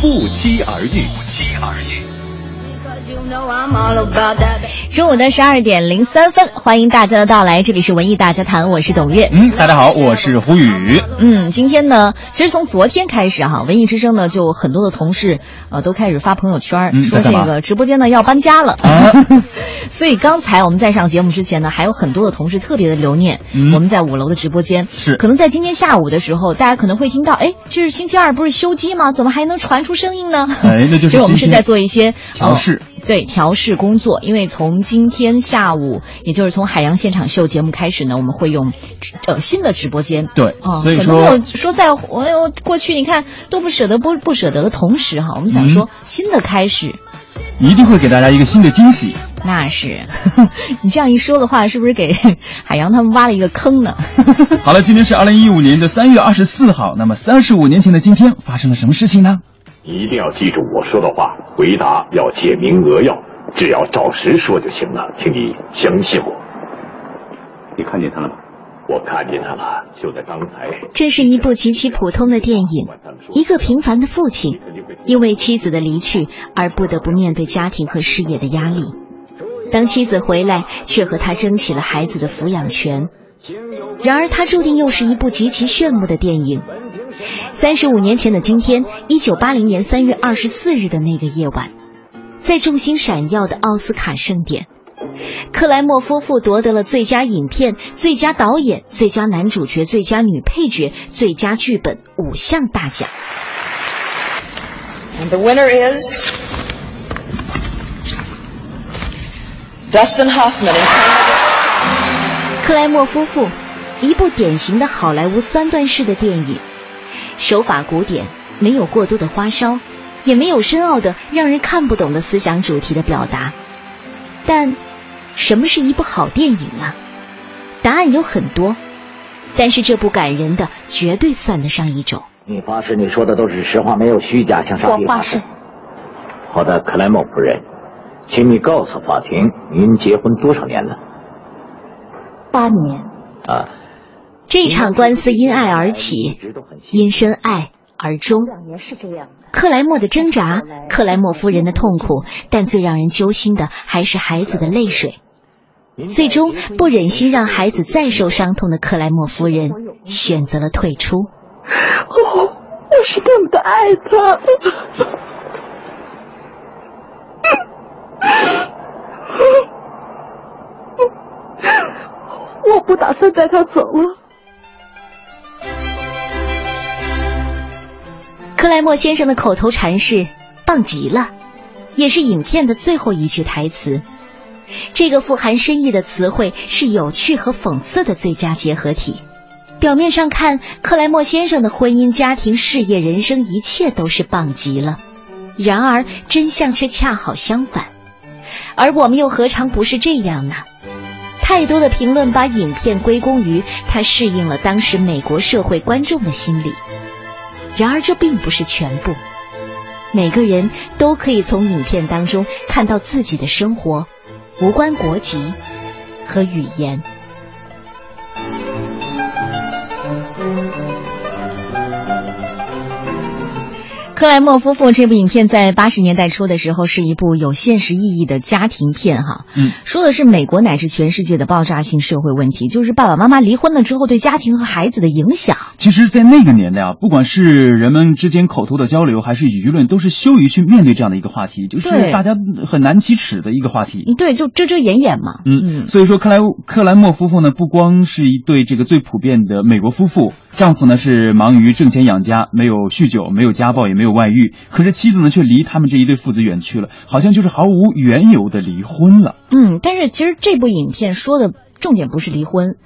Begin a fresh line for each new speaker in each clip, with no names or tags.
不期而遇。
不期而遇。
中午的十二点零三分，欢迎大家的到来，这里是文艺大家谈，我是董月。
嗯，大家好，我是胡宇。
嗯，今天呢，其实从昨天开始哈，文艺之声呢就很多的同事呃都开始发朋友圈，
嗯
说这个直播间呢要搬家了。
啊
所以刚才我们在上节目之前呢，还有很多的同事特别的留念、
嗯
我们在五楼的直播间。
是
可能在今天下午的时候，大家可能会听到，哎，这是星期二不是休机吗？怎么还能传出声音呢？
哎那 就是
我们是在做一些
调试
呃对调试工作，因为从今天下午，也就是从海洋现场秀节目开始呢，我们会用呃新的直播间。
对
哦，
所以说
说在我有过去你看都不舍得不不舍得的同时哈，我们想说、
嗯
新的开始，
一定会给大家一个新的惊喜。
那是 你这样一说的话，是不是给海洋他们挖了一个坑呢？
好了，今天是二零一五年的三月二十四号，那么三十五年前的今天发生了什么事情呢？
一定要记住我说的话，回答要简明扼要，只要照实说就行了，请你相信我。你看见他了吗？我看见他了，就在刚才。
这是一部极其普通的电影，一个平凡的父亲，因为妻子的离去而不得不面对家庭和事业的压力。当妻子回来，却和他争起了孩子的抚养权。然而，他注定又是一部极其炫目的电影。三十五年前的今天，一九八零年三月二十四日的那个夜晚，在众星闪耀的奥斯卡盛典，克莱默夫妇夺得了最佳影片、最佳导演、最佳男主角、最佳女配角、最佳剧本五项大奖。
And the winner is Dustin Hoffman
克莱默夫妇，一部典型的好莱坞三段式的电影，手法古典，没有过多的花哨，也没有深奥的让人看不懂的思想主题的表达。但，什么是一部好电影啊？答案有很多，但是这部感人的绝对算得上一种。
你发誓你说的都是实话，没有虚假，向上帝发誓。好的，克莱默夫人，请你告诉法庭，您结婚多少年了？
八年，
啊，
这场官司因爱而起，因深爱而终。克莱默的挣扎，克莱默夫人的痛苦，但最让人揪心的还是孩子的泪水。最终，不忍心让孩子再受伤痛的克莱默夫人选择了退出。
哦，我是那么的爱他。我不打算带他走了。
克莱默先生的口头禅是“棒极了”，也是影片的最后一句台词。这个富含深意的词汇是有趣和讽刺的最佳结合体。表面上看，克莱默先生的婚姻、家庭、事业、人生，一切都是棒极了。然而，真相却恰好相反。而我们又何尝不是这样呢？太多的评论把影片归功于它适应了当时美国社会观众的心理。然而，这并不是全部。每个人都可以从影片当中看到自己的生活，无关国籍和语言。克莱默夫妇这部影片在八十年代初的时候是一部有现实意义的家庭片，哈，
嗯，
说的是美国乃至全世界的爆炸性社会问题，就是爸爸妈妈离婚了之后对家庭和孩子的影响。
其实，在那个年代啊，不管是人们之间口头的交流，还是舆论，都是羞于去面对这样的一个话题，就是大家很难启齿的一个话题。
对，就遮遮掩掩嘛。
嗯，所以说克莱克莱默夫妇呢，不光是一对这个最普遍的美国夫妇，丈夫呢是忙于挣钱养家，没有酗酒，没有家暴，也没有外遇，可是妻子呢却离他们这一对父子远去了，好像就是毫无缘由的离婚了。
嗯，但是其实这部影片说的重点不是离婚，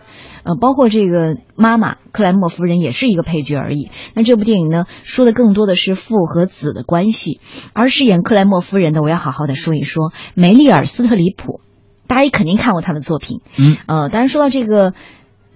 呃，包括这个妈妈克莱默夫人也是一个配角而已。那这部电影呢，说的更多的是父和子的关系，而饰演克莱默夫人的，我要好好的说一说梅丽尔·斯特里普，大家也肯定看过她的作品，
嗯，
呃，当然说到这个。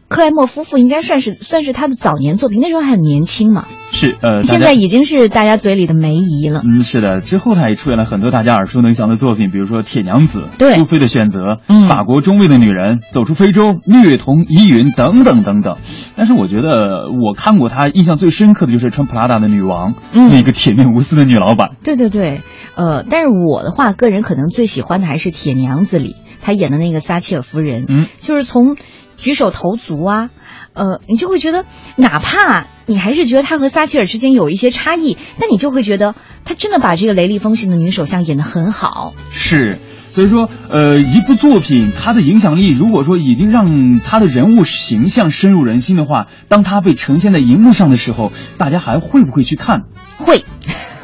克莱默夫妇应该算是算是他的早年作品，那时候还很年轻嘛。
是呃，
现在已经是大家嘴里的梅姨了。
嗯，是的，之后他也出演了很多大家耳熟能详的作品，比如说《铁娘子》、
对，《
苏菲的选择》、
嗯，《
法国中尉的女人》、《走出非洲》、《虐童疑云》等等等等。但是我觉得我看过他印象最深刻的就是穿普拉达的女王，
嗯，
那个铁面无私的女老板。
对对对，呃，但是我的话，个人可能最喜欢的还是《铁娘子》里她演的那个撒切尔夫人，
嗯，
就是从举手投足啊。呃，你就会觉得，哪怕你还是觉得他和撒切尔之间有一些差异，但你就会觉得他真的把这个雷厉风行的女首相演得很好。
是，所以说，呃，一部作品它的影响力，如果说已经让他的人物形象深入人心的话，当他被呈现在荧幕上的时候，大家还会不会去看？
会。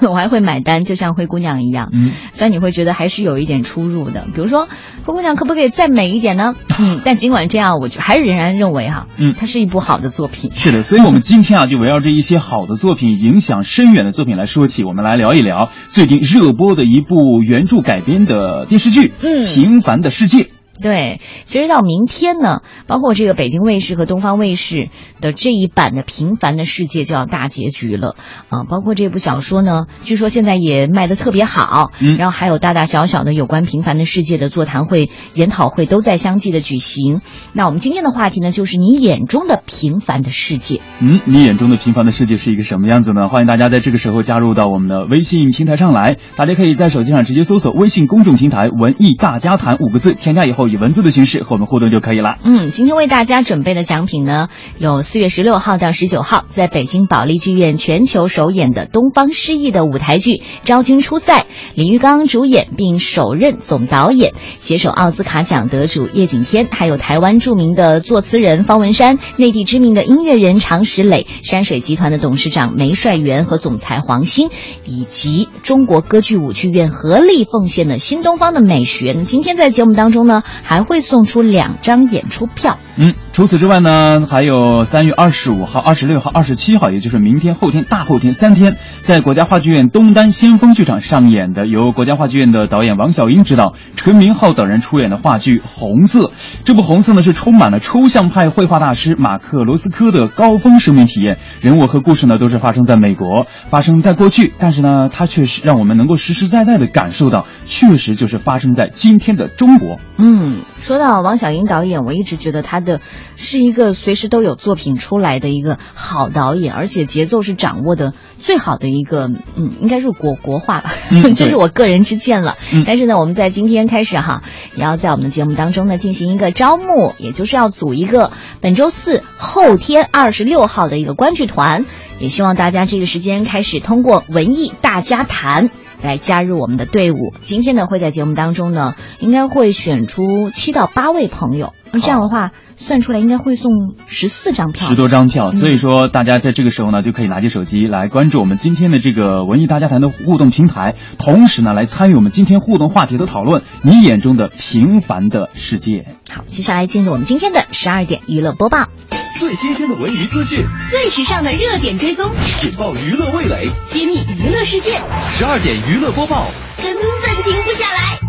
我还会买单，就像灰姑娘一样。
嗯，
虽然你会觉得还是有一点出入的，比如说灰姑娘可不可以再美一点呢？嗯，但尽管这样，我就还是仍然认为哈，
嗯，
它是一部好的作品。
是的，所以我们今天啊，就围绕着一些好的作品、影响深远的作品来说起，我们来聊一聊最近热播的一部原著改编的电视剧《
嗯
平凡的世界》。
对，其实到明天呢，包括这个北京卫视和东方卫视的这一版的《平凡的世界》就要大结局了啊！包括这部小说呢，据说现在也卖的特别好，
嗯，
然后还有大大小小的有关《平凡的世界》的座谈会、研讨会都在相继的举行。那我们今天的话题呢，就是你眼中的平凡的世界。
嗯，你眼中的平凡的世界是一个什么样子呢？欢迎大家在这个时候加入到我们的微信平台上来，大家可以在手机上直接搜索微信公众平台“文艺大家谈”五个字，添加以后以文字的形式和我们互动就可以了。
嗯，今天为大家准备的奖品呢，有四月十六号到十九号在北京保利剧院全球首演的东方诗意的舞台剧《昭君出塞》，李玉刚主演并首任总导演，携手奥斯卡奖得主叶景天，还有台湾著名的作词人方文山，内地知名的音乐人常石磊，山水集团的董事长梅帅元和总裁黄鑫，以及中国歌剧舞剧院合力奉献的新东方的美学。那今天在节目当中呢，还会送出两张演出票。
嗯，除此之外呢，还有三月二十五号、二十六号、二十七号，也就是明天、后天、大后天三天，在国家话剧院东单先锋剧场上演的，由国家话剧院的导演王小英执导、陈明昊等人出演的话剧《红色》。这部《红色》呢，是充满了抽象派绘画大师马克罗斯科的高峰生命体验，人物和故事呢都是发生在美国，发生在过去，但是呢，它却是让我们能够实实在在的感受到，确实就是发生在今天的中国。
嗯，说到王小英导演，我一直觉得他的是一个随时都有作品出来的一个好导演，而且节奏是掌握的最好的一个，嗯，应该是国国画吧，
嗯
这是我个人之见了。
嗯
但是呢，我们在今天开始哈，也要在我们的节目当中呢进行一个招募，也就是要组一个本周四、后天二十六号的一个观剧团，也希望大家这个时间开始通过文艺大家谈。来加入我们的队伍。今天呢，会在节目当中呢，应该会选出七到八位朋友。那这样的话，算出来应该会送十四张票，
十多张票。
嗯
所以说，大家在这个时候呢，就可以拿起手机来关注我们今天的这个文艺大家谈的互动平台，同时呢，来参与我们今天互动话题的讨论。你眼中的平凡的世界。
好，接下来进入我们今天的十二点娱乐播报，
最新鲜的文娱资讯，
最时尚的热点追踪，
引爆娱乐味蕾，
揭秘娱乐世界，
十二点娱乐播报。
根本停不下来。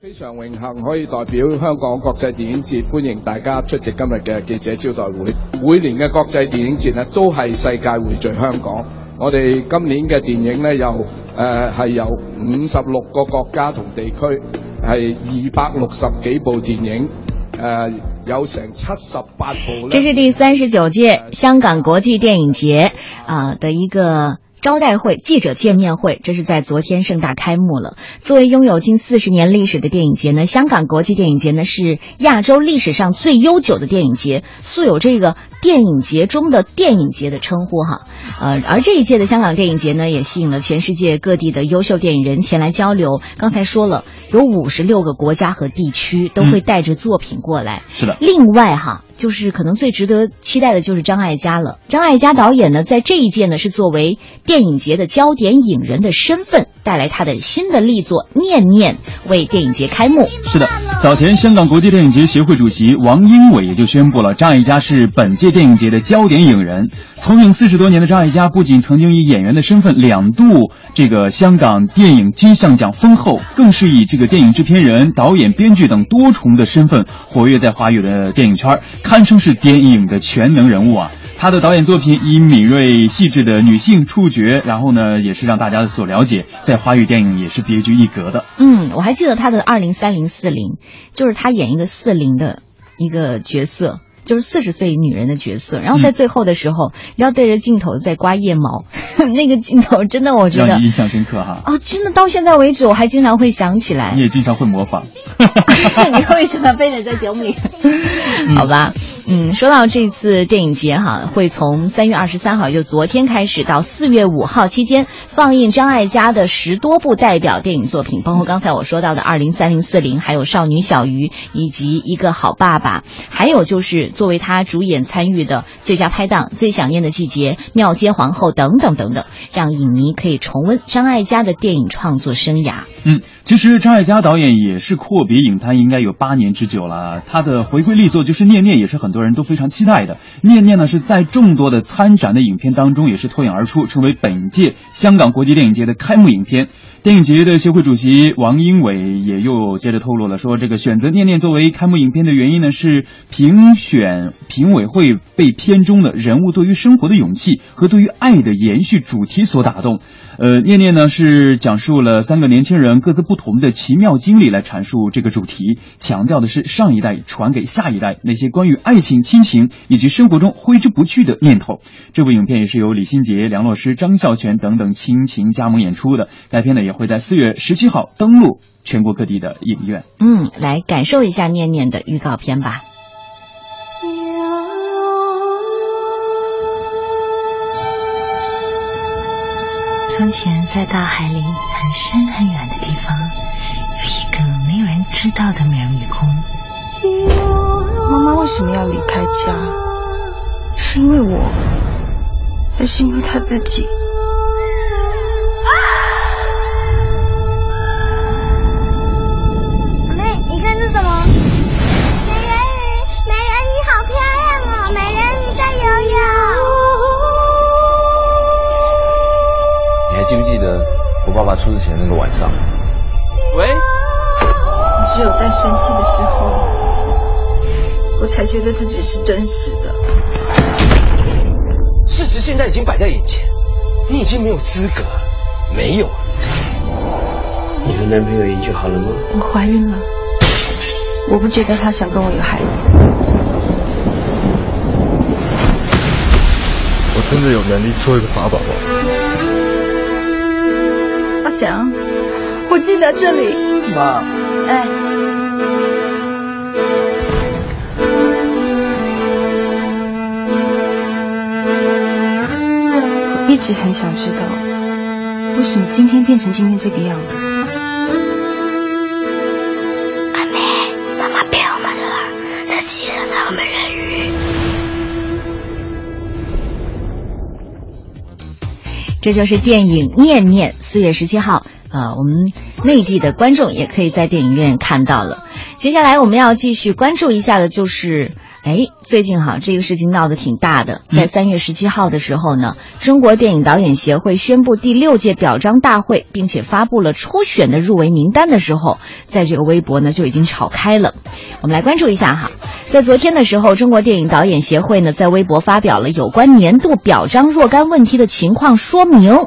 非常榮幸可以代表香港國際電影節，歡迎大家出席今日嘅記者招待會。每年嘅國際電影節呢，都係世界匯聚香港。我哋今年嘅電影呢，有誒係由五十六個國家同地區，係二百六十幾部電影，誒、有成七十八部呢
这是第三十九届香港国际电影节啊、的一个。招待会、记者见面会，这是在昨天盛大开幕了。作为拥有近四十年历史的电影节呢，香港国际电影节呢是亚洲历史上最悠久的电影节，素有这个电影节中的电影节的称呼哈。呃，而这一届的香港电影节呢，也吸引了全世界各地的优秀电影人前来交流。刚才说了，有五十六个国家和地区都会带着作品过来。
是的，
另外哈。就是可能最值得期待的就是张艾嘉了。张艾嘉导演呢，在这一届呢是作为电影节的焦点影人的身份，带来他的新的力作《念念》为电影节开幕。
是的，早前香港国际电影节协会主席王英伟也就宣布了，张艾嘉是本届电影节的焦点影人。从影四十多年的张艾嘉，不仅曾经以演员的身份两度这个香港电影金像奖封后，更是以这个电影制片人、导演、编剧等多重的身份活跃在华语的电影圈，堪称是电影的全能人物啊。他的导演作品以敏锐细致的女性触觉，然后呢，也是让大家所了解，在华语电影也是别具一格的。
嗯，我还记得他的二零三零四零，就是他演一个四零的一个角色。就是四十岁女人的角色，然后在最后的时候要对着镜头在刮腋毛，那个镜头真的我觉得
印象深刻哈。
哦，真的到现在为止我还经常会想起来。
你也经常会模仿。
你为什么非得在节目里？好吧。嗯，说到这次电影节哈，会从三月二十三号，就昨天开始到四月五号期间放映张艾嘉的十多部代表电影作品，包括刚才我说到的《二零三零四零》，还有《少女小鱼》，以及《一个好爸爸》，还有就是作为他主演参与的《最佳拍档》《最想念的季节》《庙街皇后》等等等等，让影迷可以重温张艾嘉的电影创作生涯。
嗯。其实张艾嘉导演也是阔别影坛应该有八年之久了，他的回归力作就是《念念》，也是很多人都非常期待的。《念念》呢是在众多的参展的影片当中也是脱颖而出，成为本届香港国际电影节的开幕影片。电影节的协会主席王英伟也又接着透露了，说这个选择《念念》作为开幕影片的原因呢，是评选评委会被片中的人物对于生活的勇气和对于爱的延续主题所打动。呃，《念念》呢是讲述了三个年轻人各自不同的奇妙经历来阐述这个主题，强调的是上一代传给下一代那些关于爱情、亲情以及生活中挥之不去的念头。这部影片也是由李心洁、梁洛施、张孝全等等亲情加盟演出的。该片呢也会在四月十七号登陆全国各地的影院。
嗯，来感受一下《念念》的预告片吧。
从前，在大海里很深很远的地方，有一个没有人知道的美人鱼宫。
妈妈为什么要离开家？是因为我，还是因为她自己？
我爸爸出事前那个晚上？
喂。
只有在生气的时候，我才觉得自己是真实的。
事实现在已经摆在眼前，你已经没有资格，没有了。
你和男朋友研究好了吗？
我怀孕了。我不觉得他想跟我有孩子。
我真的有能力做一个法宝吗？
想，我进来这里。
妈。
哎。我一直很想知道，为什么今天变成今天这个样子。
这
就是电影《念念》。四月十七号，呃，我们内地的观众也可以在电影院看到了。接下来我们要继续关注一下的，就是，哎，最近哈这个事情闹得挺大的。在三月十七号的时候呢，中国电影导演协会宣布第六届表彰大会，并且发布了初选的入围名单的时候，在这个微博呢就已经炒开了。我们来关注一下哈，在昨天的时候，中国电影导演协会呢在微博发表了有关年度表彰若干问题的情况说明。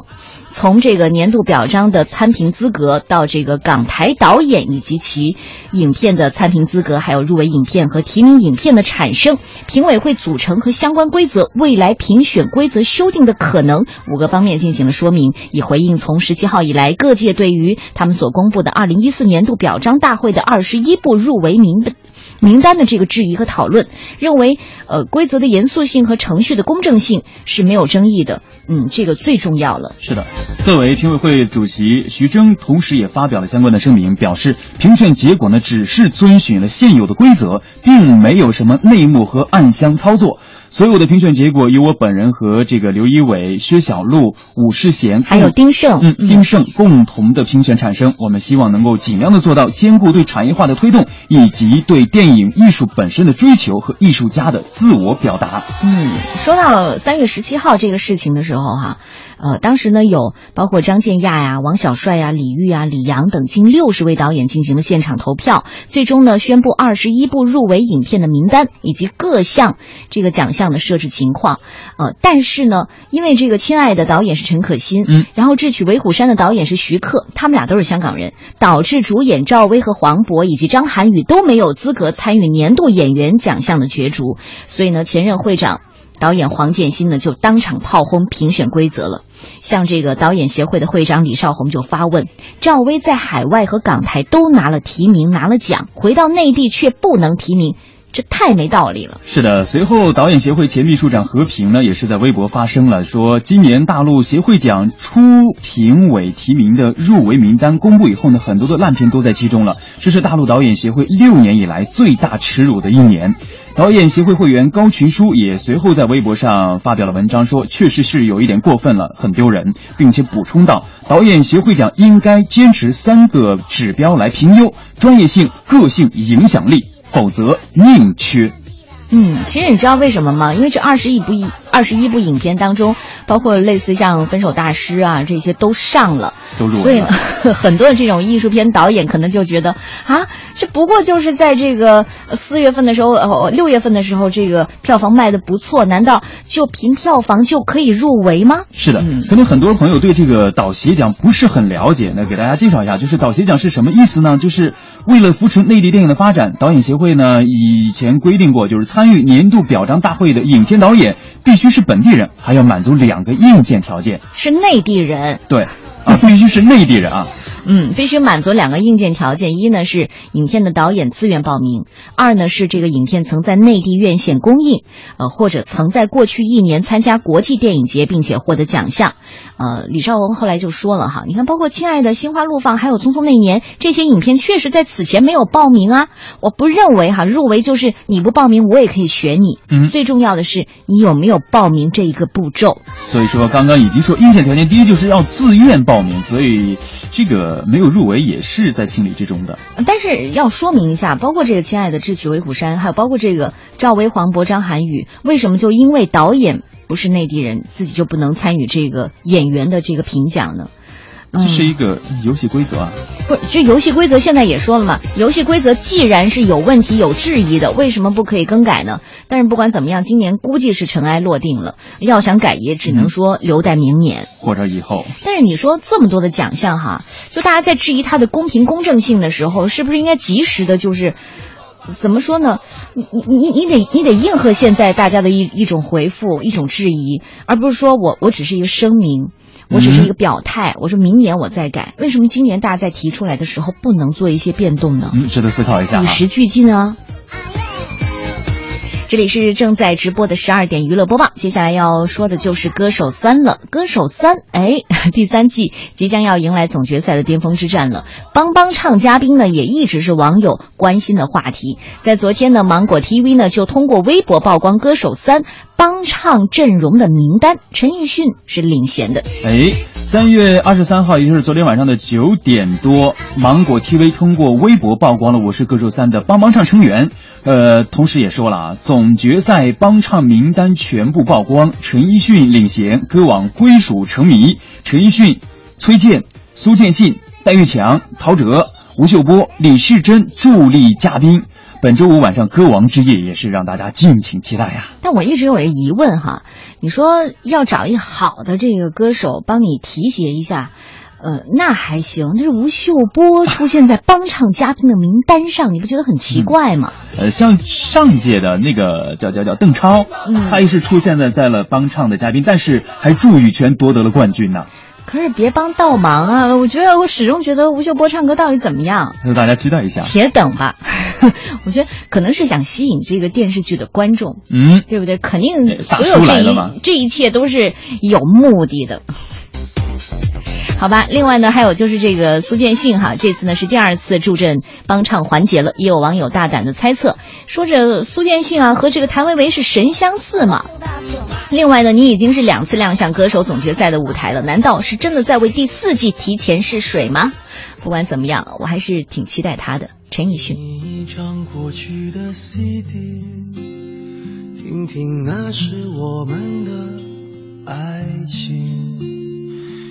从这个年度表彰的参评资格，到这个港台导演以及其影片的参评资格，还有入围影片和提名影片的产生、评委会组成和相关规则、未来评选规则修订的可能五个方面进行了说明，以回应从十七号以来各界对于他们所公布的二零一四年度表彰大会的二十一部入围名的名单的这个质疑和讨论，认为呃规则的严肃性和程序的公正性是没有争议的，嗯，这个最重要了。
是的。作为评委会主席，徐峥同时也发表了相关的声明，表示评选结果呢只是遵循了现有的规则，并没有什么内幕和暗箱操作。所有的评选结果由我本人和这个刘一伟、薛晓璐、武世贤，
还有丁晟，
嗯，丁晟共同的评选产生。我们希望能够尽量的做到兼顾对产业化的推动，以及对电影艺术本身的追求和艺术家的自我表达。
嗯，说到三月十七号这个事情的时候，哈。呃，当时呢有包括张建亚呀、王小帅呀、李玉啊、李阳等近六十位导演进行了现场投票，最终呢宣布二十一部入围影片的名单以及各项这个奖项的设置情况。呃，但是呢，因为这个亲爱的导演是陈可辛，
嗯，
然后智取威虎山的导演是徐克，他们俩都是香港人，导致主演赵薇和黄渤以及张涵予都没有资格参与年度演员奖项的角逐，所以呢，前任会长。导演黄建新呢，就当场炮轰评选规则了。像这个导演协会的会长李少红就发问：赵薇在海外和港台都拿了提名，拿了奖，回到内地却不能提名。这太没道理了。
是的，随后导演协会前秘书长何平呢，也是在微博发声了，说今年大陆协会奖初评委提名的入围名单公布以后呢，很多的烂片都在其中了，这是大陆导演协会六年以来最大耻辱的一年。导演协会会员高群书也随后在微博上发表了文章，说确实是有一点过分了，很丢人，并且补充道，导演协会奖应该坚持三个指标来评优：专业性、个性、影响力。否则宁缺。
嗯，其实你知道为什么吗？因为这二十一部一二十一部影片当中，包括类似像《分手大师》啊这些都上了，
都入
围了。很多的这种艺术片导演可能就觉得啊，这不过就是在这个四月份的时候，呃六月份的时候，这个票房卖的不错，难道就凭票房就可以入围吗？
是的，可能很多朋友对这个导协奖不是很了解，那给大家介绍一下，就是导协奖是什么意思呢？就是为了扶持内地电影的发展，导演协会呢以前规定过，就是。参与年度表彰大会的影片导演必须是本地人，还要满足两个硬件条件：
是内地人。
对，啊，必须是内地人啊。
嗯，必须满足两个硬件条件：一呢是影片的导演自愿报名；二呢是这个影片曾在内地院线公映，呃，或者曾在过去一年参加国际电影节并且获得奖项。呃，李少红后来就说了哈，你看，包括《亲爱的》《心花怒放》还有《匆匆那年》这些影片，确实在此前没有报名啊。我不认为哈入围就是你不报名我也可以选你。
嗯，
最重要的是你有没有报名这一个步骤。
所以说，刚刚已经说硬件条件，第一就是要自愿报名，所以这个。没有入围也是在情理之中的，
但是要说明一下，包括这个亲爱的智取威虎山，还有包括这个赵薇、黄渤、张涵予，为什么就因为导演不是内地人，自己就不能参与这个演员的这个评奖呢？
这是一个游戏规则啊！
不是，这游戏规则现在也说了嘛，游戏规则既然是有问题、有质疑的，为什么不可以更改呢？但是不管怎么样，今年估计是尘埃落定了，要想改也只能说留待明年
或者以后。
但是你说这么多的奖项哈，就大家在质疑它的公平公正性的时候，是不是应该及时的，就是怎么说呢？你你你你得你得应和现在大家的一一种回复、一种质疑，而不是说我我只是一个声明。我只是一个表态，我说明年我再改。为什么今年大家在提出来的时候不能做一些变动呢？
嗯，值得思考一下。
与时俱进啊！这里是正在直播的十二点娱乐播报，接下来要说的就是《歌手三》了。《歌手三》哎，第三季即将要迎来总决赛的巅峰之战了。帮帮唱嘉宾呢，也一直是网友关心的话题。在昨天呢，芒果 TV 呢就通过微博曝光《歌手三》帮唱阵容的名单，陈奕迅是领衔的。
哎，三月二十三号，也就是昨天晚上的九点多，芒果 TV 通过微博曝光了《我是歌手三》的帮帮唱成员。呃，同时也说了啊，总决赛帮唱名单全部曝光，陈奕迅领衔，歌王归属成谜。陈奕迅、崔健、苏建信、戴玉强、陶喆、吴秀波、李世珍助力嘉宾。本周五晚上歌王之夜也是让大家敬请期待呀。
但我一直有一个疑问哈，你说要找一好的这个歌手帮你提携一下。呃，那还行。但是吴秀波出现在帮唱嘉宾的名单上，你不觉得很奇怪吗？
呃，像上一届的那个叫叫叫邓超，他也是出现在在了帮唱的嘉宾，但是还助羽泉夺得了冠军呢。
可是别帮倒忙啊！我觉得我始终觉得吴秀波唱歌到底怎么样？
那大家期待一下，
且等吧。我觉得可能是想吸引这个电视剧的观众，
嗯，
对不对？肯定所有这一这一切都是有目的的。好吧，另外呢，还有就是这个苏建信哈，这次呢是第二次助阵帮唱环节了，也有网友大胆的猜测，说这苏建信啊和这个谭维维是神相似嘛。另外呢，你已经是两次亮相歌手总决赛的舞台了，难道是真的在为第四季提前试水吗？不管怎么样，我还是挺期待他的。陈奕迅。
听听那是我们的爱情，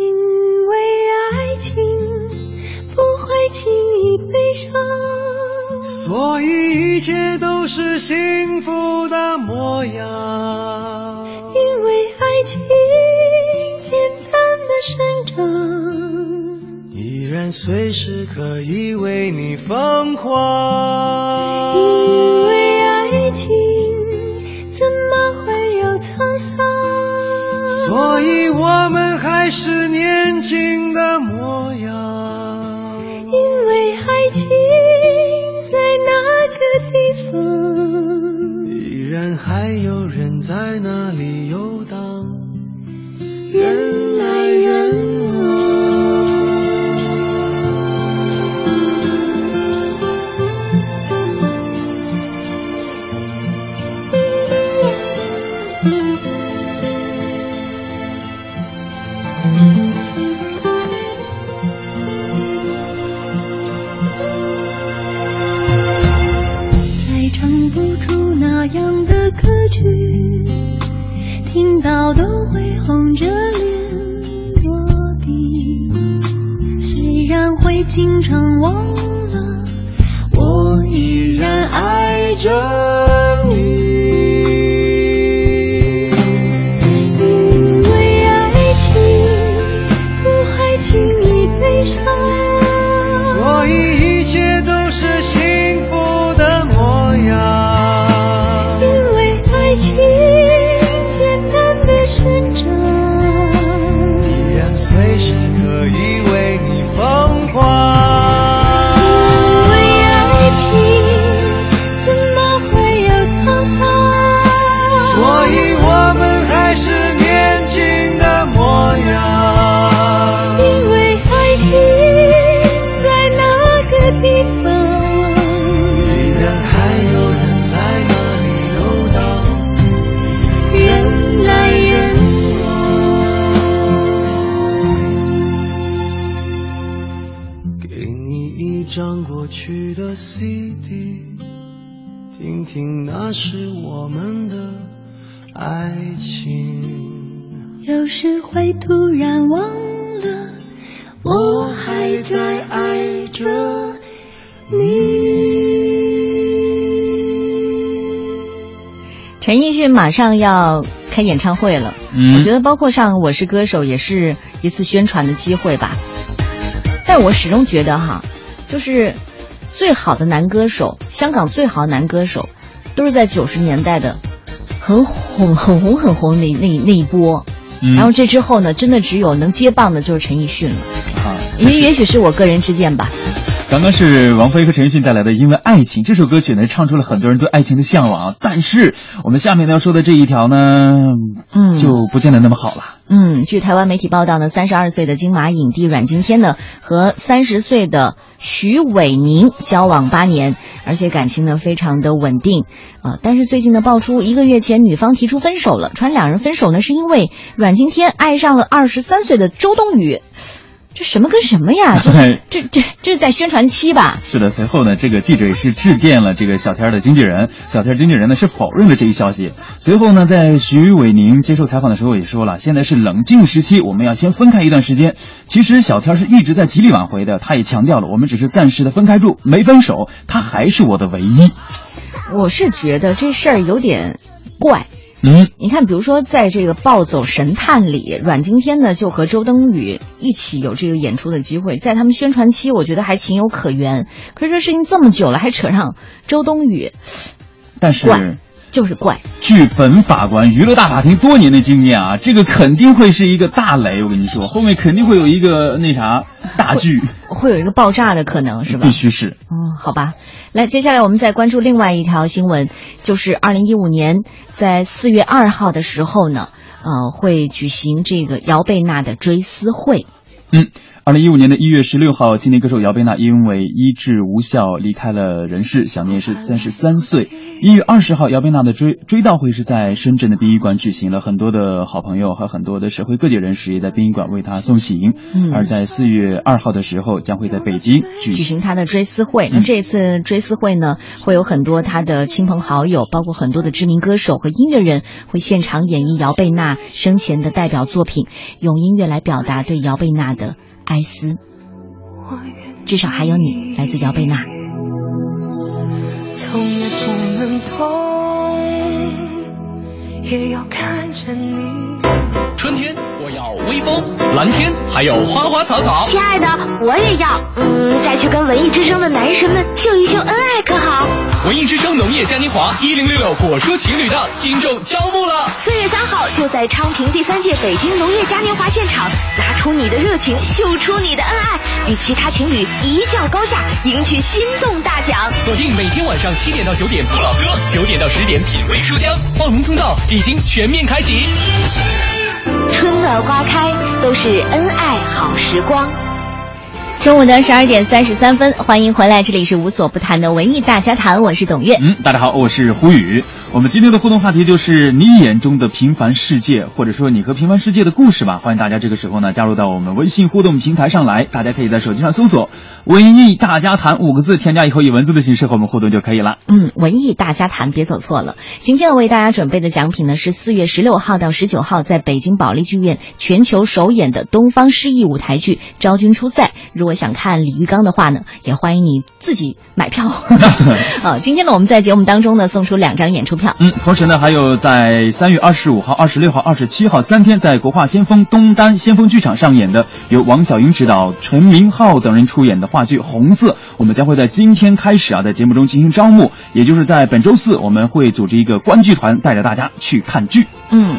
因为爱情不会轻易悲伤，
所以一切都是幸福的模样。
因为爱情简单的生长，
依然随时可以为你疯狂。
因为。
马上要开演唱会了，我觉得包括上《我是歌手》也是一次宣传的机会吧。但我始终觉得哈，就是最好的男歌手，香港最好的男歌手，都是在九十年代的很红、很红、很红那那那一波。然后这之后呢，真的只有能接棒的就是陈奕迅了。也也许是我个人之见吧。
刚刚是王菲和陈奕迅带来的《因为爱情》这首歌曲呢，唱出了很多人对爱情的向往。但是我们下面要说的这一条呢，嗯，就不见得那么好了。
嗯，据台湾媒体报道呢，三十二岁的金马影帝阮经天呢，和三十岁的徐伟宁交往八年，而且感情呢非常的稳定啊。但是最近呢，爆出一个月前女方提出分手了，传两人分手呢是因为阮经天爱上了二十三岁的周冬雨。这什么跟什么呀？这这这这是在宣传期吧？
是的。随后呢，这个记者也是致电了这个小天的经纪人，小天经纪人呢是否认了这一消息。随后呢，在徐伟宁接受采访的时候也说了，现在是冷静时期，我们要先分开一段时间。其实小天是一直在极力挽回的，他也强调了，我们只是暂时的分开住，没分手，他还是我的唯一。
我是觉得这事儿有点怪。
嗯，
你看，比如说在这个《暴走神探》里，阮经天呢就和周冬雨一起有这个演出的机会，在他们宣传期，我觉得还情有可原。可是这事情这么久了，还扯上周冬雨，
但是
怪就是怪。
据本法官娱乐大法庭多年的经验啊，这个肯定会是一个大雷。我跟你说，后面肯定会有一个那啥大剧，
会有一个爆炸的可能，是吧？
必须是。
嗯，好吧。来，接下来我们再关注另外一条新闻，就是二零一五年在四月二号的时候呢，呃，会举行这个姚贝娜的追思会。
嗯。二零一五年的一月十六号，青年歌手姚贝娜因为医治无效离开了人世，享年是三十三岁。一月二十号，姚贝娜的追追悼会是在深圳的殡仪馆举行了，很多的好朋友和很多的社会各界人士也在殡仪馆为她送行。
嗯，
而在四月二号的时候，将会在北京举
行她的追思会。那这次追思会呢，会有很多他的亲朋好友，包括很多的知名歌手和音乐人，会现场演绎姚贝娜生前的代表作品，用音乐来表达对姚贝娜的。哀思，至少还有你，来自姚贝娜。痛也不能痛，也要看着你。
春天我要微风，蓝天还有花花草草。
亲爱的，我也要。嗯，再去跟文艺之声的男神们秀一秀恩爱，可好？
文艺之声农业嘉年华一零六六果蔬情侣档听众招募了。
四月三号就在昌平第三届北京农业嘉年华现场，拿出你的热情，秀出你的恩爱，与其他情侣一较高下，赢取心动大奖。
锁定每天晚上七点到九点，不老歌；九点到十点，品味书香。报名通道已经全面开启。
春暖花开，都是恩爱好时光。
中午的十二点三十三分，欢迎回来，这里是无所不谈的文艺大家谈，我是董月。
嗯，大家好，我是胡宇。我们今天的互动话题就是你眼中的平凡世界，或者说你和平凡世界的故事吧。欢迎大家这个时候呢加入到我们微信互动平台上来，大家可以在手机上搜索“文艺大家谈”五个字，添加以后以文字的形式和我们互动就可以了。
嗯，文艺大家谈，别走错了。今天我为大家准备的奖品呢是四月十六号到十九号在北京保利剧院全球首演的东方诗意舞台剧《昭君出塞》。如果想看李玉刚的话呢，也欢迎你自己买票。啊，今天呢我们在节目当中呢送出两张演出。票
嗯，同时呢，还有在三月二十五号、二十六号、二十七号三天，在国画先锋东单先锋剧场上演的由王小英执导、陈明昊等人出演的话剧《红色》，我们将会在今天开始啊，在节目中进行招募，也就是在本周四，我们会组织一个观剧团，带着大家去看剧。
嗯。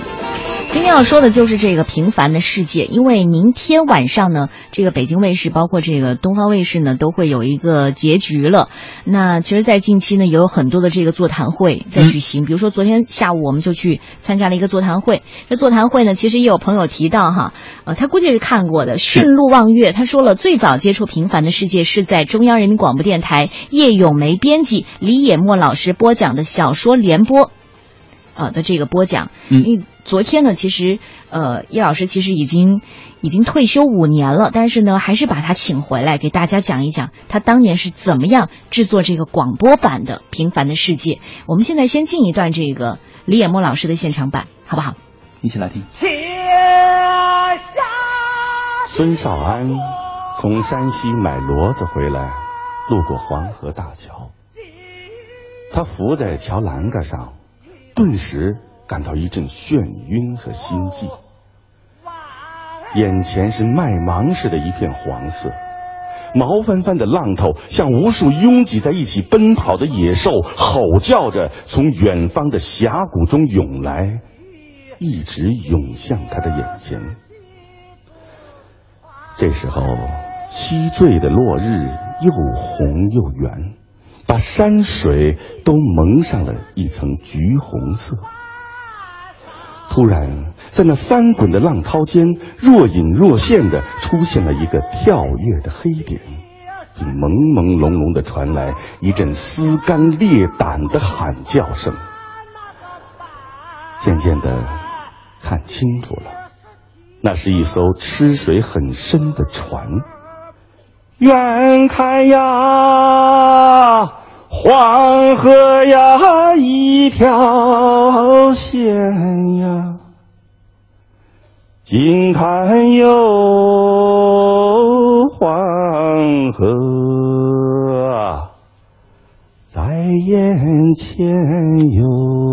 今天要说的就是这个平凡的世界，因为明天晚上呢，这个北京卫视包括这个东方卫视呢，都会有一个结局了。那其实，在近期呢，也有很多的这个座谈会在举行。比如说，昨天下午我们就去参加了一个座谈会。这座谈会呢，其实也有朋友提到哈，呃，他估计是看过的《驯鹿望月》。他说了，最早接触平凡的世界是在中央人民广播电台叶咏梅编辑、李野墨老师播讲的小说联播。呃的这个播讲，
嗯，
昨天呢，其实呃叶老师其实已经已经退休五年了，但是呢，还是把他请回来给大家讲一讲他当年是怎么样制作这个广播版的《平凡的世界》。我们现在先进一段这个李野墨老师的现场版，好不好？
一起来听。
孙少安从山西买骡子回来，路过黄河大桥，他伏在桥栏杆上。顿时感到一阵眩晕和心悸，眼前是麦芒似的一片黄色，毛翻翻的浪头像无数拥挤在一起奔跑的野兽，吼叫着从远方的峡谷中涌来，一直涌向他的眼前。这时候，西坠的落日又红又圆。把山水都蒙上了一层橘红色。突然，在那翻滚的浪涛间，若隐若现的出现了一个跳跃的黑点，朦朦胧胧的传来一阵撕肝裂胆的喊叫声。渐渐的，看清楚了，那是一艘吃水很深的船。远看呀！黄河呀，一条线呀；近看哟，黄河在眼前哟。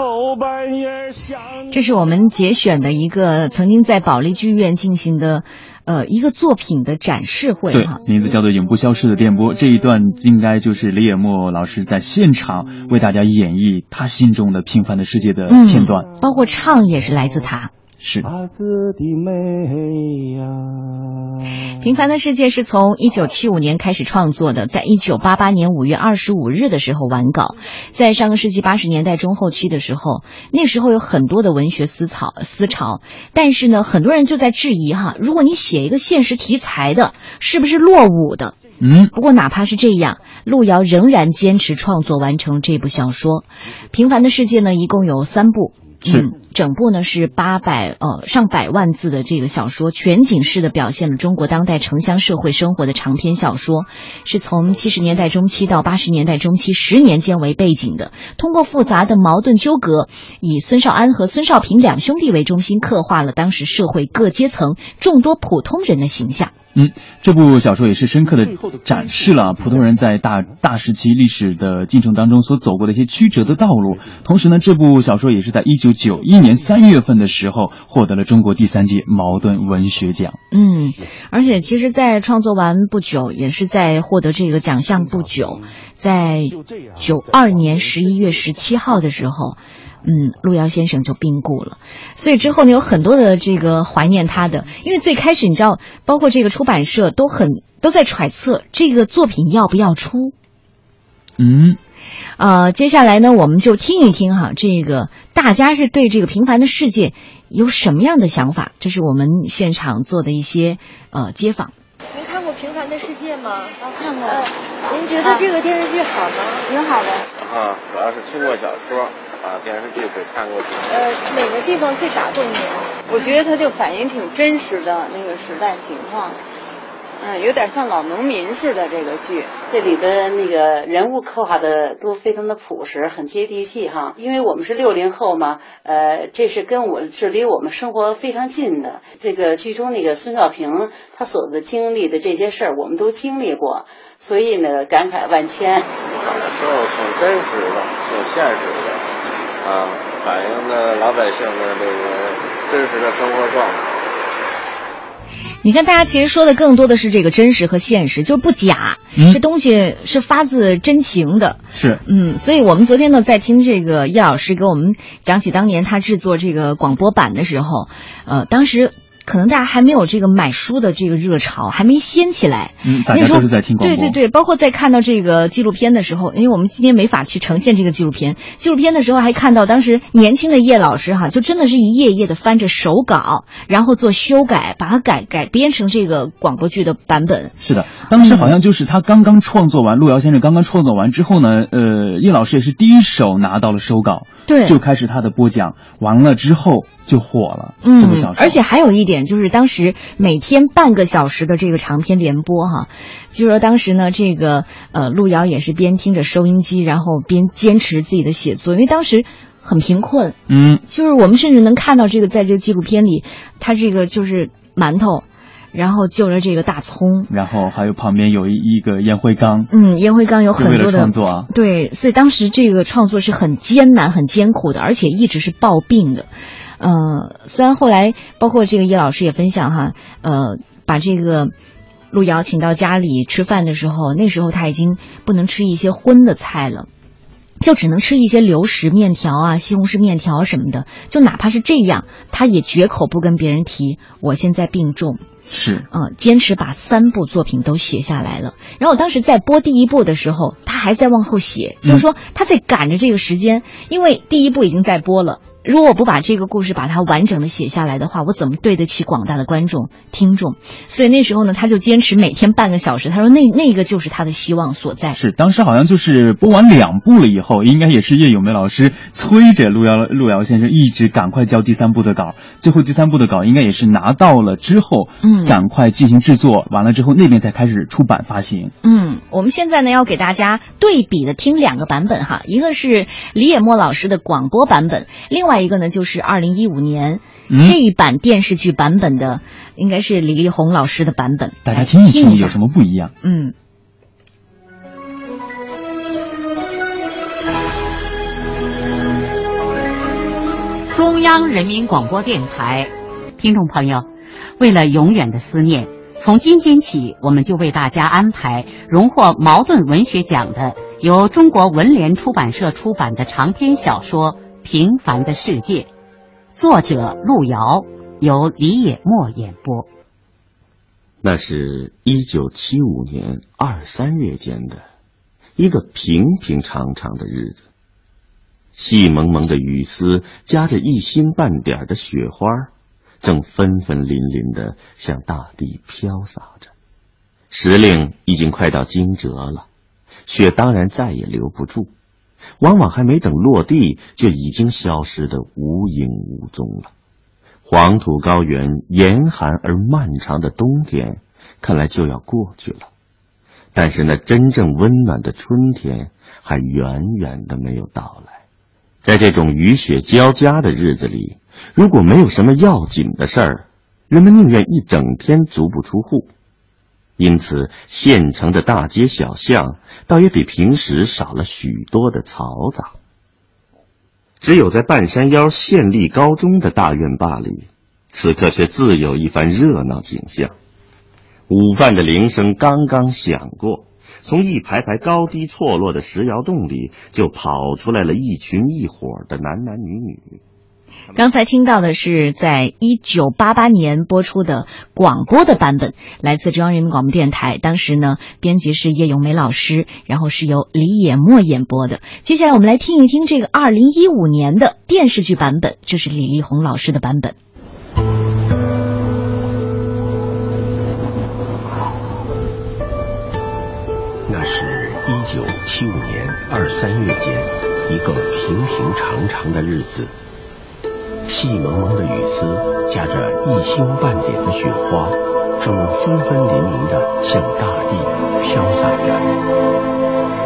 后半夜想。
这是我们节选的一个曾经在保利剧院进行的。呃，一个作品的展示会，
对，名字叫做《永不消失的电波》。这一段应该就是李野墨老师在现场为大家演绎他心中的平凡的世界的片段，
包括唱也是来自他。
是的。
平凡的世界是从一九七五年开始创作的，在一九八八年五月二十五日的时候完稿。在上个世纪八十年代中后期的时候，那时候有很多的文学思潮思潮，但是呢，很多人就在质疑哈，如果你写一个现实题材的，是不是落伍的？
嗯。
不过哪怕是这样，路遥仍然坚持创作完成这部小说。平凡的世界呢，一共有三部。
是，
整部呢是八百呃上百万字的这个小说，全景式的表现了中国当代城乡社会生活的长篇小说，是从七十年代中期到八十年代中期十年间为背景的，通过复杂的矛盾纠葛，以孙少安和孙少平两兄弟为中心，刻画了当时社会各阶层众多普通人的形象。
嗯，这部小说也是深刻的展示了普通人在大大时期历史的进程当中所走过的一些曲折的道路。同时呢，这部小说也是在一九九一年三月份的时候获得了中国第三届茅盾文学奖。
嗯，而且其实，在创作完不久，也是在获得这个奖项不久，在九二年十一月十七号的时候。嗯，路遥先生就病故了，所以之后呢，有很多的这个怀念他的，因为最开始你知道，包括这个出版社都很都在揣测这个作品要不要出。
嗯，
呃，接下来呢，我们就听一听哈，这个大家是对这个平凡的世界有什么样的想法？这是我们现场做的一些呃街访。
您看过《平凡的世界》吗？
啊，看过。
您觉得这个电视剧好吗？
挺好的。
啊，主要是听过小说。啊，电视剧只看过。
呃，哪个地方最打动您？
我觉得它就反映挺真实的那个时代情况，嗯，有点像老农民似的这个剧。
这里的那个人物刻画的都非常的朴实，很接地气哈。因为我们是六零后嘛，呃，这是跟我是离我们生活非常近的。这个剧中那个孙少平他所的经历的这些事儿，我们都经历过，所以呢感慨万千。
有的时候挺真实的，挺现实的。啊，反映的老百姓的这个真实的生活状态。
你看，大家其实说的更多的是这个真实和现实，就是不假，这东西是发自真情的。
是，
嗯，所以我们昨天呢，在听这个叶老师给我们讲起当年他制作这个广播版的时候，呃，当时。可能大家还没有这个买书的这个热潮，还没掀起来。
嗯，大家都是在听广
播。对对对，包括在看到这个纪录片的时候，因为我们今天没法去呈现这个纪录片。纪录片的时候还看到当时年轻的叶老师哈，就真的是一页一页的翻着手稿，然后做修改，把它改改编成这个广播剧的版本。
是的，当时好像就是他刚刚创作完，路遥先生刚刚创作完之后呢，呃，叶老师也是第一手拿到了手稿，
对，
就开始他的播讲，完了之后就火了。
嗯，而且还有一点。就是当时每天半个小时的这个长篇连播哈，就说当时呢，这个呃路遥也是边听着收音机，然后边坚持自己的写作，因为当时很贫困，
嗯，
就是我们甚至能看到这个在这个纪录片里，他这个就是馒头，然后就着这个大葱，
然后还有旁边有一一个烟灰缸，
嗯，烟灰缸有很多的
创作啊，
对，所以当时这个创作是很艰难、很艰苦的，而且一直是抱病的。呃，虽然后来包括这个叶老师也分享哈，呃，把这个路遥请到家里吃饭的时候，那时候他已经不能吃一些荤的菜了，就只能吃一些流食面条啊、西红柿面条什么的。就哪怕是这样，他也绝口不跟别人提我现在病重。
是，
嗯，坚持把三部作品都写下来了。然后我当时在播第一部的时候，他还在往后写，就是说他在赶着这个时间，因为第一部已经在播了。如果我不把这个故事把它完整的写下来的话，我怎么对得起广大的观众听众？所以那时候呢，他就坚持每天半个小时。他说那 那个就是他的希望所在。
是当时好像就是播完两部了以后，应该也是叶咏梅老师催着路遥路遥先生一直赶快交第三部的稿。最后第三部的稿应该也是拿到了之后，
嗯，
赶快进行制作，完了之后那边才开始出版发行。
嗯，我们现在呢要给大家对比的听两个版本哈，一个是李野墨老师的广播版本，另外。另外一个呢，就是二零一五年这一版电视剧版本的，应该是李丽红老师的版本。
大家听
一
听有什么不一样？
嗯。
中央人民广播电台，听众朋友，为了永远的思念，从今天起，我们就为大家安排荣获茅盾文学奖的、由中国文联出版社出版的长篇小说《平凡的世界》，作者路遥，由李野墨演播。
那是一九七五年二三月间的一个平平常常的日子。细蒙蒙的雨丝夹着一星半点的雪花，正纷纷淋淋的向大地飘洒着。时令已经快到惊蛰了，雪当然再也留不住，往往还没等落地，就已经消失的无影无踪了。黄土高原严寒而漫长的冬天，看来就要过去了。但是那真正温暖的春天，还远远的没有到来。在这种雨雪交加的日子里，如果没有什么要紧的事儿，人们宁愿一整天足不出户。因此，县城的大街小巷倒也比平时少了许多的嘈杂。只有在半山腰县立高中的大院坝里，此刻却自有一番热闹景象。午饭的铃声刚刚响过。从一排排高低错落的石窑洞里，就跑出来了一群一伙的男男女女。
刚才听到的是在一九八八年播出的广播的版本，来自中央人民广播电台。当时呢，编辑是叶咏梅老师，然后是由李野墨演播的。接下来我们来听一听这个二零一五年的电视剧版本，这是李丽红老师的版本。
那是一九七五年二三月间，一个平平常常的日子。细蒙蒙的雨丝夹着一星半点的雪花，正纷纷淋淋的向大地飘洒着。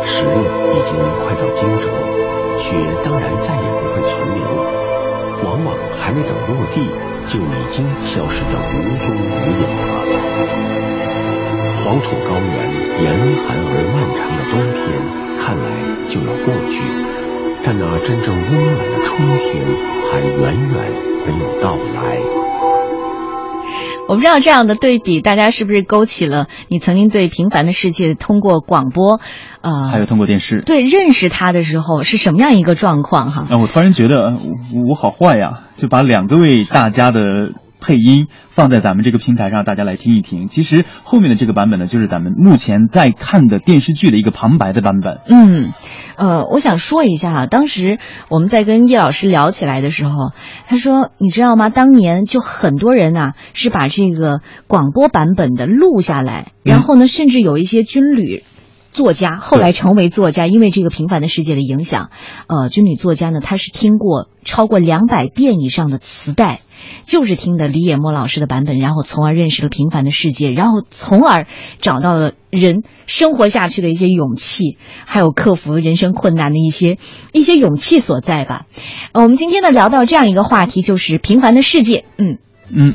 时令已经快到惊蛰，雪当然再也不会存留，往往还没等落地，就已经消失得无踪无影了。黄土高原严寒而漫长的冬天，看来就要过去，但那真正温暖的春天还远远没有到来。
我不知道这样的对比，大家是不是勾起了你曾经对《平凡的世界》通过广播，呃，
还有通过电视，
对认识他的时候是什么样一个状况？哈，
啊，我突然觉得我我好坏呀，就把两个位大家的。配音放在咱们这个平台上，大家来听一听。其实后面的这个版本呢，就是咱们目前在看的电视剧的一个旁白的版本。
嗯，呃，我想说一下啊，当时我们在跟叶老师聊起来的时候，他说：“你知道吗？当年就很多人呐，是把这个广播版本的录下来，然后呢，甚至有一些军旅作家后来成为作家，因为这个《平凡的世界》的影响，呃，军旅作家呢，他是听过超过两百遍以上的磁带。”就是听的李野墨老师的版本，然后从而认识了平凡的世界，然后从而找到了人生活下去的一些勇气，还有克服人生困难的一些一些勇气所在吧。呃，我们今天呢聊到这样一个话题，就是平凡的世界。嗯
嗯。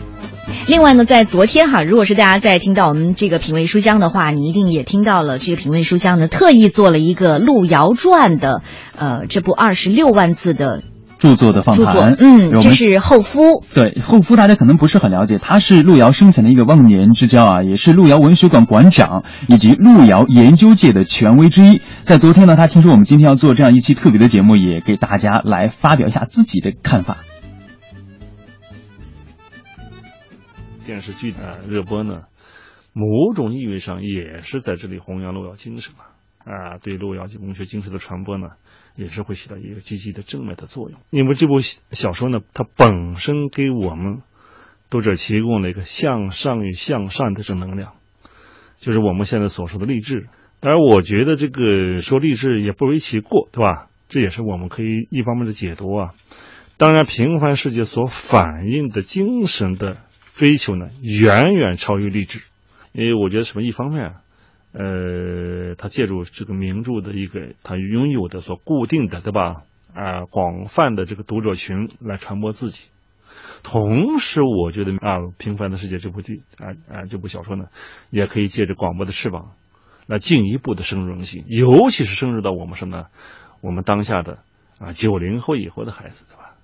另外呢，在昨天哈，如果是大家在听到我们这个品味书香的话，你一定也听到了这个品味书香呢特意做了一个《路遥传》的呃这部二十六万字的。
著作的访谈，
嗯，这是后夫。
对后夫，大家可能不是很了解，他是路遥生前的一个忘年之交啊，也是路遥文学馆馆长以及路遥研究界的权威之一。在昨天呢，他听说我们今天要做这样一期特别的节目，也给大家来发表一下自己的看法。
电视剧的热播呢，某种意义上也是在这里弘扬路遥精神啊。啊，对路遥文学精神的传播呢，也是会起到一个积极的正面的作用。因为这部小说呢，它本身给我们读者提供了一个向上与向善的正能量，就是我们现在所说的励志。当然，我觉得这个说励志也不为其过，对吧？这也是我们可以一方面的解读啊。当然，平凡世界所反映的精神的追求呢，远远超于励志。因为我觉得什么一方面。啊呃，他借助这个名著的一个他拥有的所固定的，对吧？啊，广泛的这个读者群来传播自己。同时，我觉得啊，《平凡的世界》这部剧啊啊这部小说呢，也可以借着广播的翅膀，来进一步的深入人心，尤其是深入到我们什么？我们当下的啊九零后以后的孩子，对吧？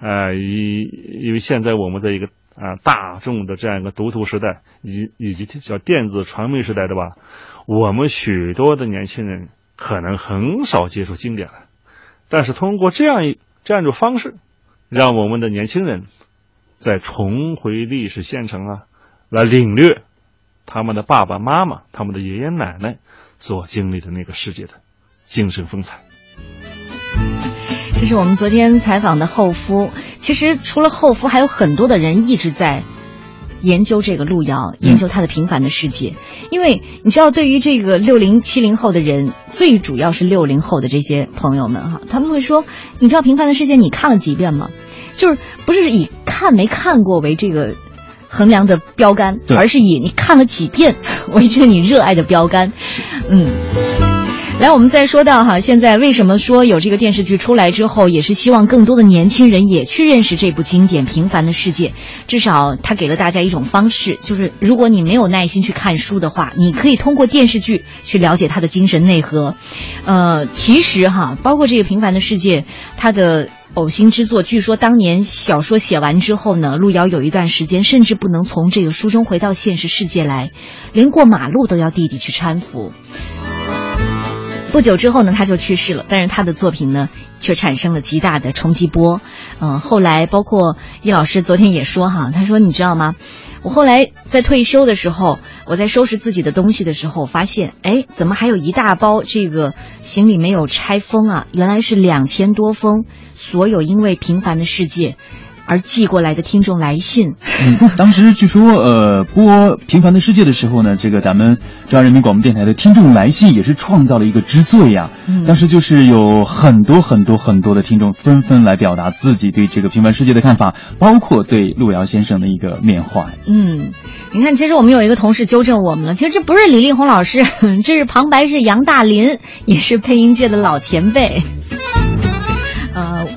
呃，因因为现在我们在一个啊、大众的这样一个读图时代，以以及叫电子传媒时代，对吧？我们许多的年轻人可能很少接触经典了，但是通过这样一这样一种方式，让我们的年轻人再重回历史县城啊，来领略他们的爸爸妈妈、他们的爷爷奶奶所经历的那个世界的精神风采。
这是我们昨天采访的后夫。其实除了后夫，还有很多的人一直在研究这个路遥，研究他的平凡的世界。因为你知道，对于这个六零七零后的人，最主要是六零后的这些朋友们哈，他们会说：“你知道《平凡的世界》你看了几遍吗？”就是不是以看没看过为这个衡量的标杆，而是以你看了几遍为这个你热爱的标杆。嗯。来，我们再说到哈，现在为什么说有这个电视剧出来之后，也是希望更多的年轻人也去认识这部经典《平凡的世界》。至少它给了大家一种方式，就是如果你没有耐心去看书的话，你可以通过电视剧去了解它的精神内核。呃，其实哈，包括这个《平凡的世界》，它的呕心之作，据说当年小说写完之后呢，路遥有一段时间甚至不能从这个书中回到现实世界来，连过马路都要弟弟去搀扶。不久之后呢，他就去世了。但是他的作品呢，却产生了极大的冲击波。嗯，后来包括易老师昨天也说哈，他说你知道吗？我后来在退休的时候，我在收拾自己的东西的时候，发现哎，怎么还有一大包这个行李没有拆封啊？原来是两千多封所有因为平凡的世界。而寄过来的听众来信，
嗯，当时据说，呃，播《平凡的世界》的时候呢，这个咱们中央人民广播电台的听众来信也是创造了一个之最呀。
嗯，
当时就是有很多很多很多的听众纷纷来表达自己对这个《平凡世界》的看法，包括对路遥先生的一个缅怀。
嗯，你看，其实我们有一个同事纠正我们了，其实这不是李丽红老师，这是旁白是杨大林，也是配音界的老前辈。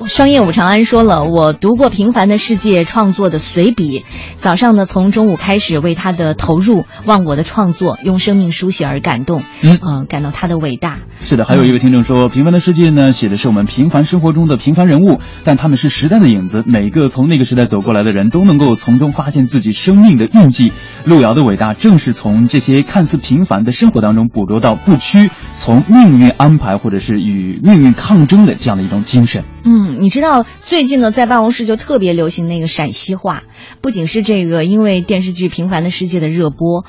呃，双叶武长安说了，我读过《平凡的世界》创作的随笔，早上呢从中午开始为他的投入、忘我的创作、用生命书写而感动，
嗯、
呃，感到他的伟大。
是的，还有一位听众说，《平凡的世界》呢写的是我们平凡生活中的平凡人物，但他们是时代的影子，每个从那个时代走过来的人都能够从中发现自己生命的印记。路遥的伟大正是从这些看似平凡的生活当中捕捉到不屈从命运安排或者是与命运抗争的这样的一种精神。
嗯，你知道最近呢，在办公室就特别流行那个陕西话，不仅是这个，因为电视剧《平凡的世界》的热播，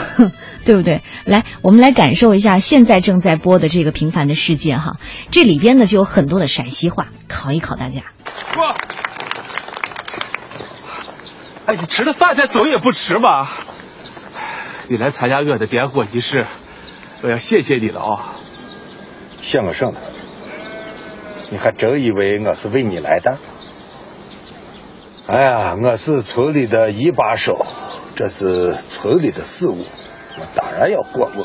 对不对？来，我们来感受一下现在正在播的这个《平凡的世界》哈，这里边呢就有很多的陕西话，考一考大家。
说！哎，你吃了饭再走也不迟吧？你来参加我的点火仪式，我要谢谢你了啊！
相声的。你还真以为我是为你来的？哎呀，我是村里的一把手，这是村里的事务，我当然要过问。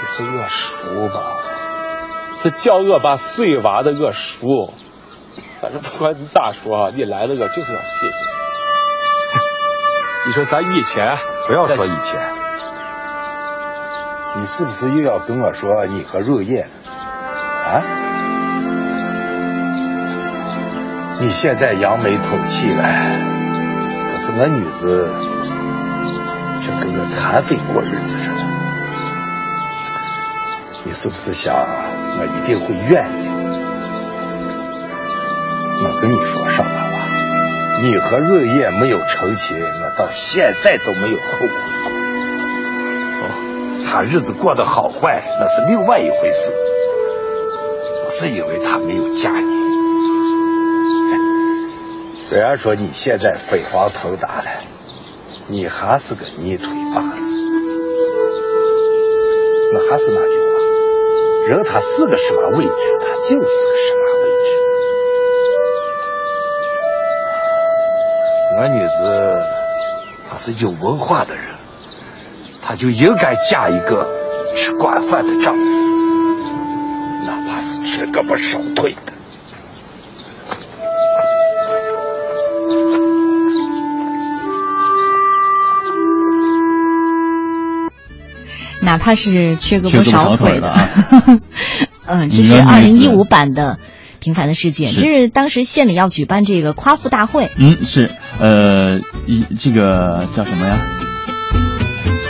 你是我叔吧？是叫我把水挖的我叔。反正不管你咋说啊，你来了我就是要谢谢你。你说咱以前
不要说以前。你是不是又要跟我说你和若叶啊？你现在扬眉吐气了，可是我女子却跟个残废过日子似的。你是不是想我一定会愿意？我跟你说上大话，你和若叶没有成亲，我到现在都没有后悔。他日子过得好坏那是另外一回事，不是因为他没有嫁你。虽然说你现在飞黄腾达了，你还是个泥腿子。那还是那句话，人他是个什么位置，他就是个什么位置。我女子她是有文化的人。她就应该嫁一个吃惯饭的丈夫，哪怕是缺胳膊少腿的。
哪怕是缺胳膊
少
腿
的，
嗯，这是二零一五版的平凡的世界》，这是当时县里要举办这个夸父大会。
嗯，是，呃，一这个叫什么呀？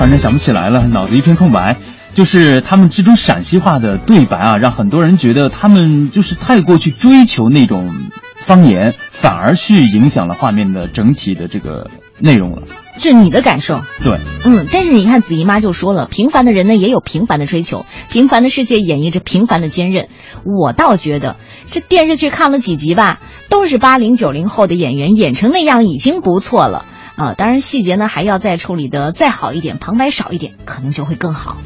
突然间想不起来了，脑子一片空白。就是他们这种陕西话的对白啊，让很多人觉得他们就是太过去追求那种方言，反而去影响了画面的整体的这个内容了。
这是你的感受。
对，
嗯，但是你看子怡妈就说了，平凡的人呢也有平凡的追求，平凡的世界演绎着平凡的坚韧。我倒觉得这电视剧看了几集吧，都是八零九零后的演员演成那样已经不错了啊、当然细节呢还要再处理的再好一点，旁白少一点，可能就会更好。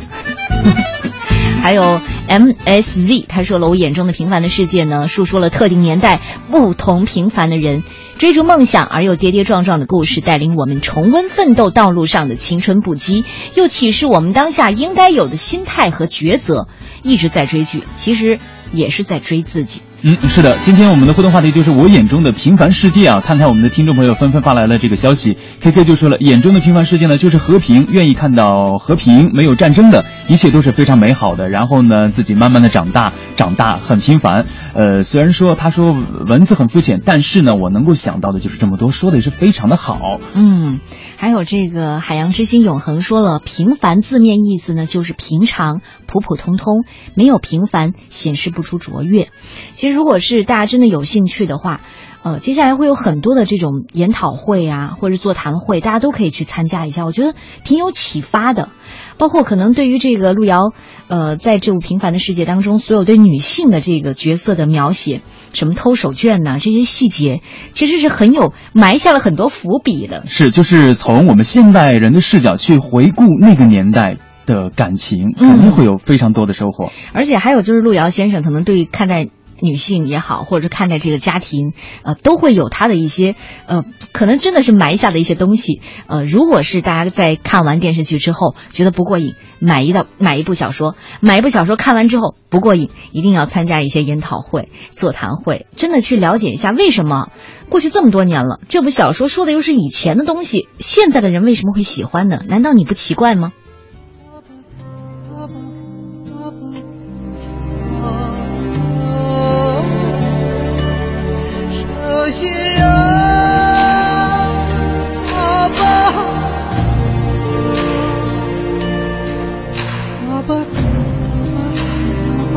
还有 MSZ，他说了，我眼中的平凡的世界呢，述说了特定年代不同平凡的人追逐梦想而又跌跌撞撞的故事，带领我们重温奋斗道路上的青春不羁，又启示我们当下应该有的心态和抉择。一直在追剧，其实也是在追自己。
嗯，是的，今天我们的互动话题就是我眼中的平凡世界啊。看看我们的听众朋友纷纷发来了这个消息，K K 就说了，眼中的平凡世界呢，就是和平，愿意看到和平，没有战争的，一切都是非常美好的。然后呢，自己慢慢的长大，长大很平凡。呃，虽然说他说文字很肤浅，但是呢，我能够想到的就是这么多，说的也是非常的好。
嗯，还有这个海洋之心永恒说了，平凡字面意思呢就是平常、普普通通，没有平凡显示不出卓越。其实如果是大家真的有兴趣的话，呃，接下来会有很多的这种研讨会啊，或者座谈会，大家都可以去参加一下，我觉得挺有启发的。包括可能对于这个路遥，呃，在这部平凡的世界当中，所有对女性的这个角色的描写，什么偷手绢呐、这些细节，其实是很有埋下了很多伏笔的。
是，就是从我们现代人的视角去回顾那个年代的感情，肯定会有非常多的收获。
而且还有就是路遥先生可能对看待女性也好，或者是看待这个家庭，呃，都会有他的一些呃，可能真的是埋下的一些东西。呃，如果是大家在看完电视剧之后觉得不过瘾，买一道买一部小说，买一部小说看完之后不过瘾，一定要参加一些研讨会、座谈会，真的去了解一下为什么过去这么多年了，这部小说说的又是以前的东西，现在的人为什么会喜欢呢？难道你不奇怪吗？
有些人，爸爸，爸爸，爸爸，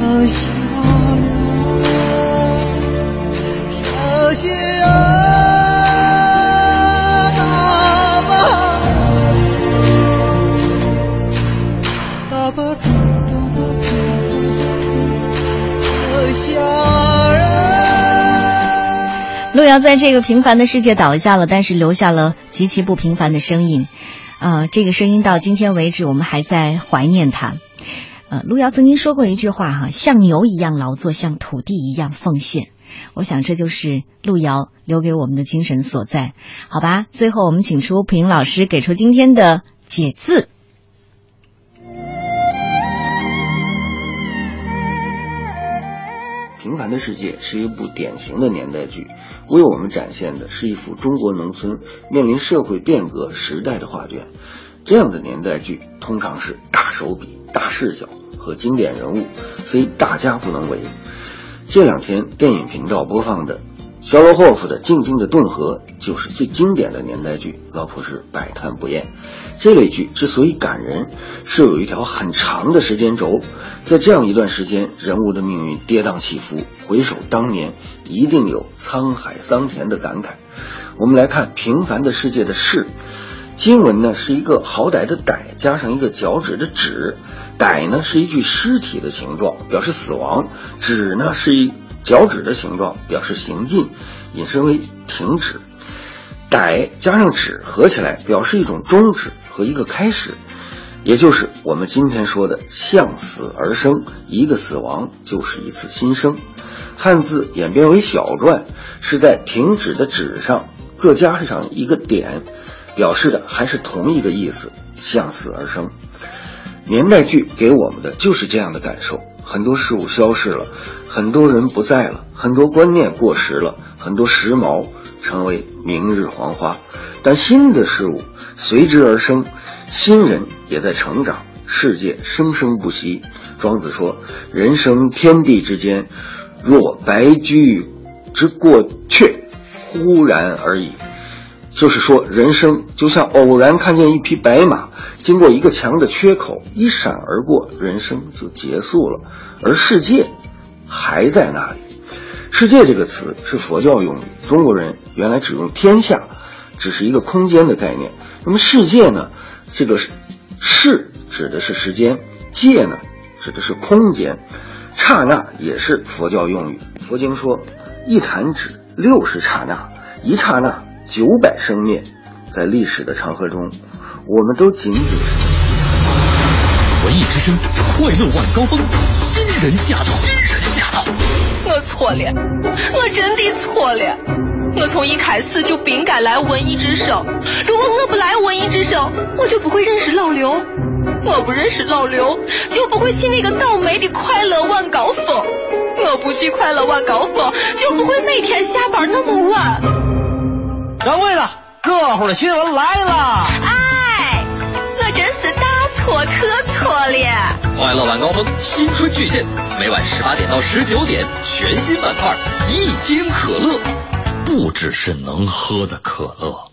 这些人，这些人，
路遥在这个平凡的世界倒下了，但是留下了极其不平凡的声音。啊、这个声音到今天为止，我们还在怀念他。呃，路遥曾经说过一句话哈，像牛一样劳作，像土地一样奉献。我想这就是路遥留给我们的精神所在。好吧，最后我们请出平老师给出今天的解字。
《平凡的世界》是一部典型的年代剧，为我们展现的是一幅中国农村面临社会变革时代的画卷。这样的年代剧通常是大手笔、大视角和经典人物，非大家不能为。这两天电影频道播放的肖罗霍夫的《静静的顿河》就是最经典的年代剧，老婆是百看不厌。这类剧之所以感人，是有一条很长的时间轴，在这样一段时间，人物的命运跌宕起伏，回首当年，一定有沧海桑田的感慨。我们来看《平凡的世界》的“世”，经文呢是一个好歹的“歹”，加上一个脚趾的“趾”，“歹”呢是一具尸体的形状，表示死亡；“趾”呢是一脚趾的形状，表示行进，引申为停止。歹加上止合起来，表示一种终止和一个开始，也就是我们今天说的向死而生，一个死亡就是一次新生。汉字演变为小篆，是在停止的止上各加上一个点，表示的还是同一个意思，向死而生。年代剧给我们的就是这样的感受，很多事物消逝了，很多人不在了，很多观念过时了，很多时髦成为明日黄花，但新的事物随之而生，新人也在成长，世界生生不息。庄子说：“人生天地之间，若白驹之过隙，忽然而已。”就是说，人生就像偶然看见一匹白马经过一个墙的缺口一闪而过，人生就结束了，而世界还在那里。世界这个词是佛教用语，中国人原来只用天下，只是一个空间的概念。那么世界呢？这个世指的是时间，界呢指的是空间，刹那也是佛教用语。佛经说，一弹指六十刹那，一刹那。九百生灭，在历史的长河中，我们都仅仅是
文艺之声，快乐晚高峰，人驾到，新人驾到。
我错了，我真的错了。我从一开始就不应该来文艺之声。如果我不来文艺之声，我就不会认识老刘。我不认识老刘，就不会去那个倒霉的快乐晚高峰。我不去快乐晚高峰，就不会每天下班那么晚。
掌柜的，热乎的新闻来了！
哎，我真是大我可错了。
快乐晚高峰新春巨献，每晚十八点到十九点，全新板块一听可乐，不只是能喝的可乐。